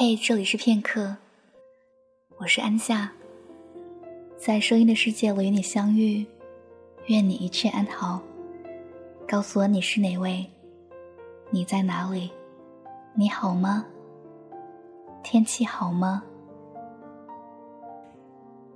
嘿，这里是片刻，我是安夏，在声音的世界，我与你相遇，愿你一切安好。告诉我你是哪位？你在哪里？你好吗？天气好吗？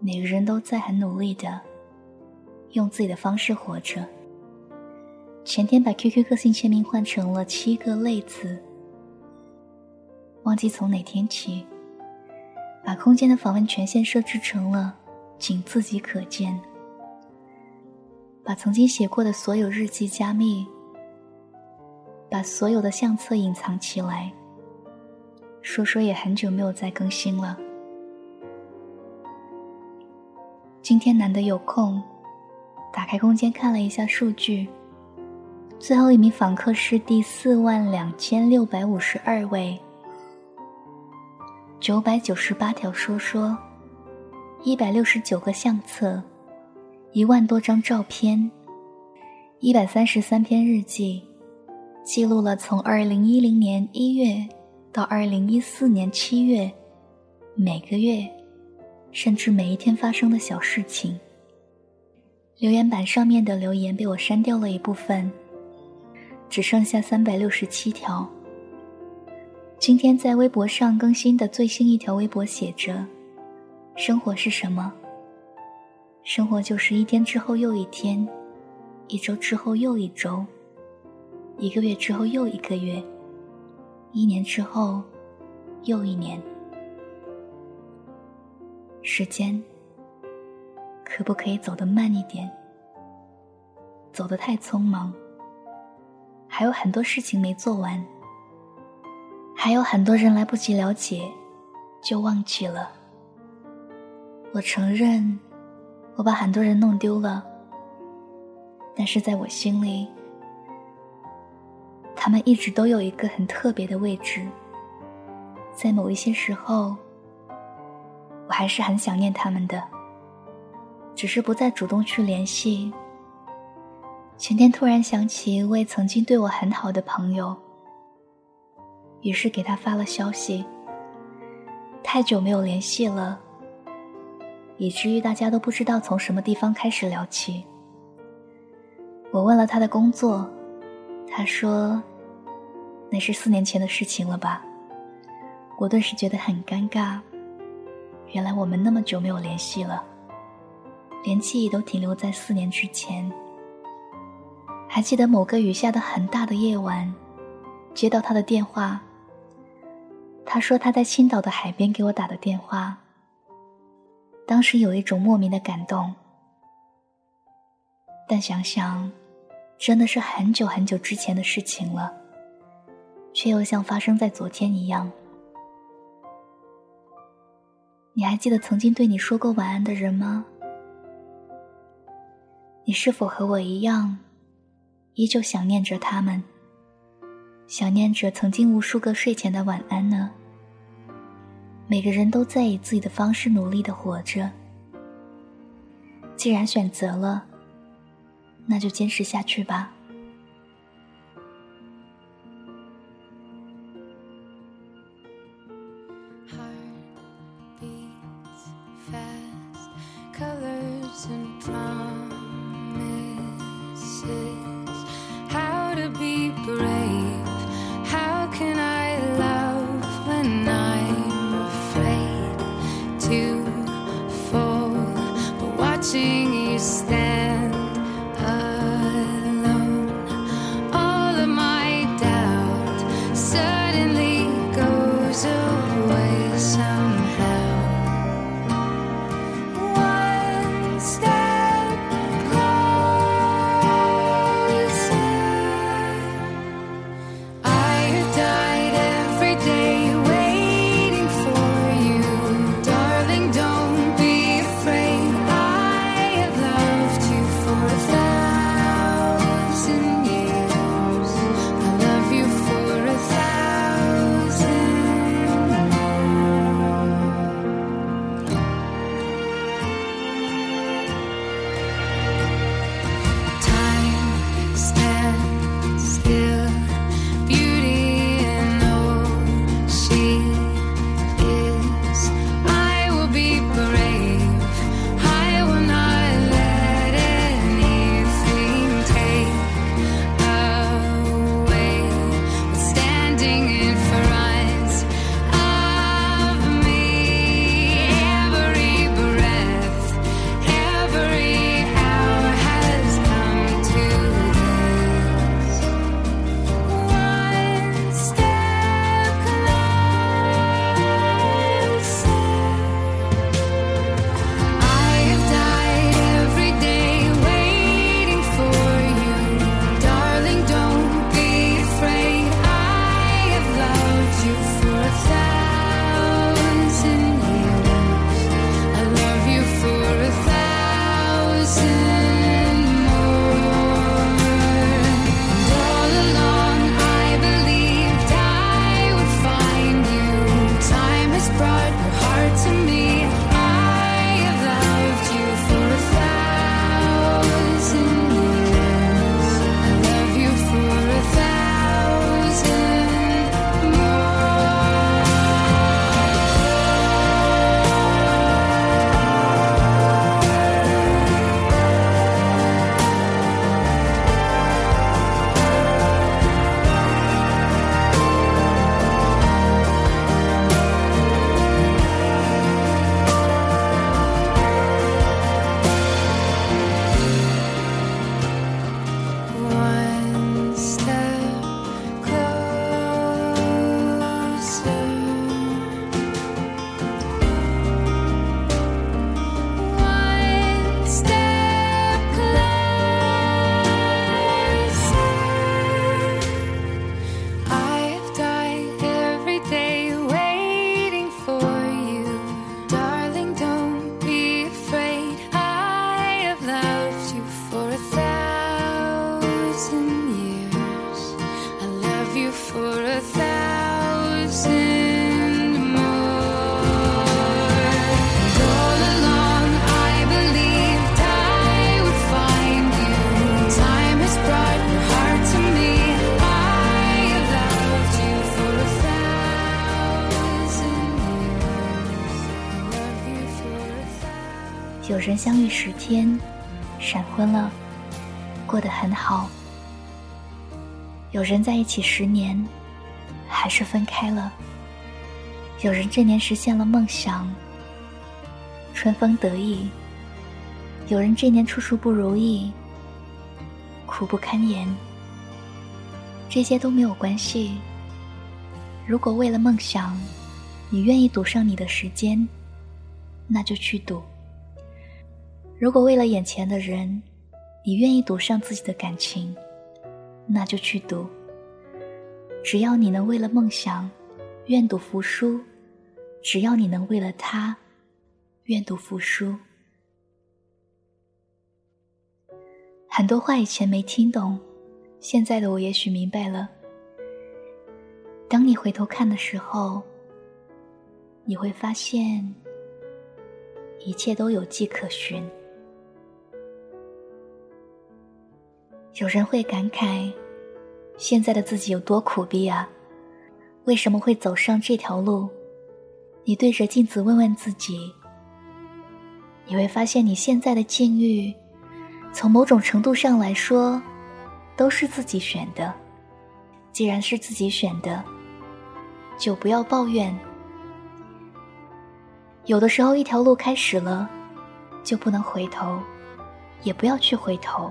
每个人都在很努力的用自己的方式活着。前天把 QQ 个性签名换成了七个类字，忘记从哪天起，把空间的访问权限设置成了仅自己可见，把曾经写过的所有日记加密，把所有的相册隐藏起来。说说也很久没有再更新了，今天难得有空，打开空间看了一下数据。最后一名访客是第四万两千六百五十二位，九百九十八条说说，一百六十九个相册，一万多张照片，一百三十三篇日记，记录了从二零一零年一月到二零一四年七月，每个月，甚至每一天发生的小事情。留言板上面的留言被我删掉了一部分。只剩下三百六十七条。今天在微博上更新的最新一条微博写着：“生活是什么？生活就是一天之后又一天，一周之后又一周，一个月之后又一个月，一年之后又一年。时间可不可以走得慢一点？走得太匆忙。”还有很多事情没做完，还有很多人来不及了解，就忘记了。我承认，我把很多人弄丢了，但是在我心里，他们一直都有一个很特别的位置。在某一些时候，我还是很想念他们的，只是不再主动去联系。前天突然想起一位曾经对我很好的朋友，于是给他发了消息。太久没有联系了，以至于大家都不知道从什么地方开始聊起。我问了他的工作，他说：“那是四年前的事情了吧？”我顿时觉得很尴尬。原来我们那么久没有联系了，连记忆都停留在四年之前。还记得某个雨下的很大的夜晚，接到他的电话。他说他在青岛的海边给我打的电话。当时有一种莫名的感动，但想想，真的是很久很久之前的事情了，却又像发生在昨天一样。你还记得曾经对你说过晚安的人吗？你是否和我一样？依旧想念着他们，想念着曾经无数个睡前的晚安呢。每个人都在以自己的方式努力的活着。既然选择了，那就坚持下去吧。You stand. 人相遇十天，闪婚了，过得很好；有人在一起十年，还是分开了；有人这年实现了梦想，春风得意；有人这年处处不如意，苦不堪言。这些都没有关系。如果为了梦想，你愿意赌上你的时间，那就去赌；如果为了眼前的人，你愿意赌上自己的感情，那就去赌。只要你能为了梦想，愿赌服输；只要你能为了他，愿赌服输。很多话以前没听懂。现在的我也许明白了。当你回头看的时候，你会发现一切都有迹可循。有人会感慨，现在的自己有多苦逼啊？为什么会走上这条路？你对着镜子问问自己，你会发现你现在的境遇，从某种程度上来说。都是自己选的，既然是自己选的，就不要抱怨。有的时候，一条路开始了，就不能回头，也不要去回头。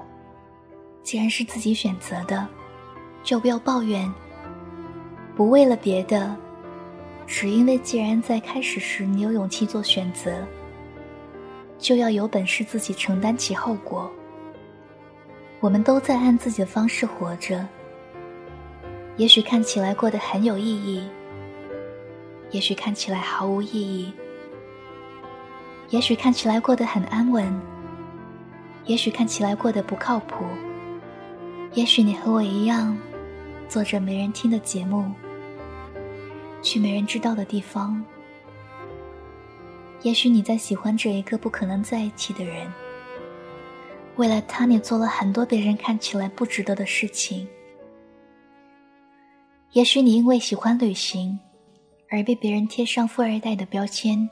既然是自己选择的，就不要抱怨。不为了别的，只因为既然在开始时你有勇气做选择，就要有本事自己承担起后果。我们都在按自己的方式活着，也许看起来过得很有意义，也许看起来毫无意义，也许看起来过得很安稳，也许看起来过得不靠谱，也许你和我一样，做着没人听的节目，去没人知道的地方，也许你在喜欢着一个不可能在一起的人。为了他，你做了很多别人看起来不值得的事情。也许你因为喜欢旅行，而被别人贴上富二代的标签；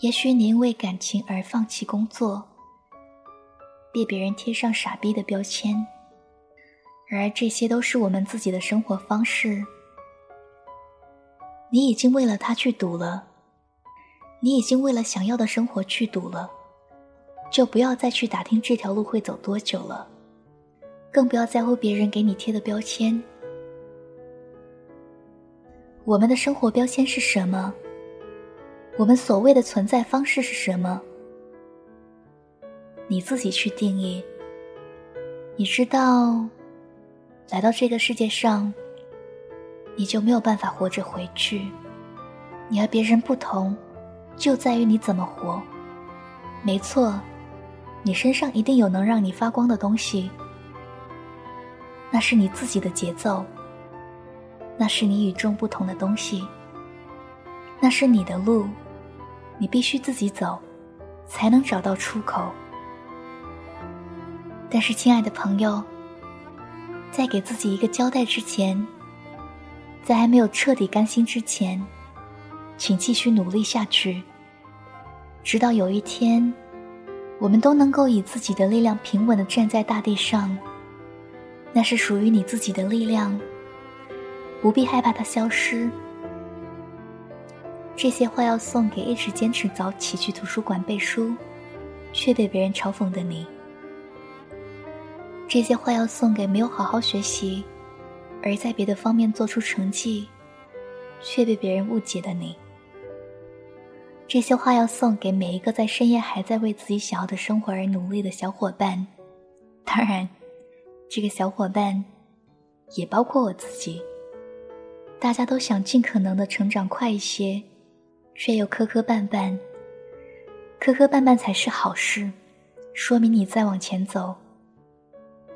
也许你因为感情而放弃工作，被别人贴上傻逼的标签。然而这些都是我们自己的生活方式。你已经为了他去赌了，你已经为了想要的生活去赌了。就不要再去打听这条路会走多久了，更不要在乎别人给你贴的标签。我们的生活标签是什么？我们所谓的存在方式是什么？你自己去定义。你知道，来到这个世界上，你就没有办法活着回去。你和别人不同，就在于你怎么活。没错。你身上一定有能让你发光的东西，那是你自己的节奏，那是你与众不同的东西，那是你的路，你必须自己走，才能找到出口。但是，亲爱的朋友，在给自己一个交代之前，在还没有彻底甘心之前，请继续努力下去，直到有一天。我们都能够以自己的力量平稳的站在大地上，那是属于你自己的力量，不必害怕它消失。这些话要送给一直坚持早起去图书馆背书，却被别人嘲讽的你。这些话要送给没有好好学习，而在别的方面做出成绩，却被别人误解的你。这些话要送给每一个在深夜还在为自己想要的生活而努力的小伙伴，当然，这个小伙伴也包括我自己。大家都想尽可能的成长快一些，却又磕磕绊绊。磕磕绊绊才是好事，说明你在往前走。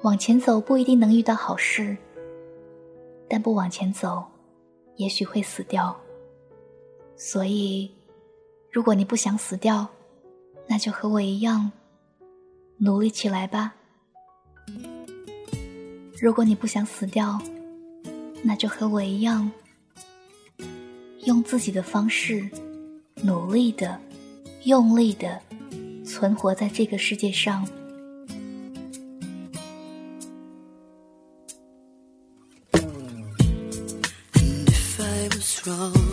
往前走不一定能遇到好事，但不往前走，也许会死掉。所以。如果你不想死掉，那就和我一样努力起来吧。如果你不想死掉，那就和我一样用自己的方式努力的用力的存活在这个世界上。control.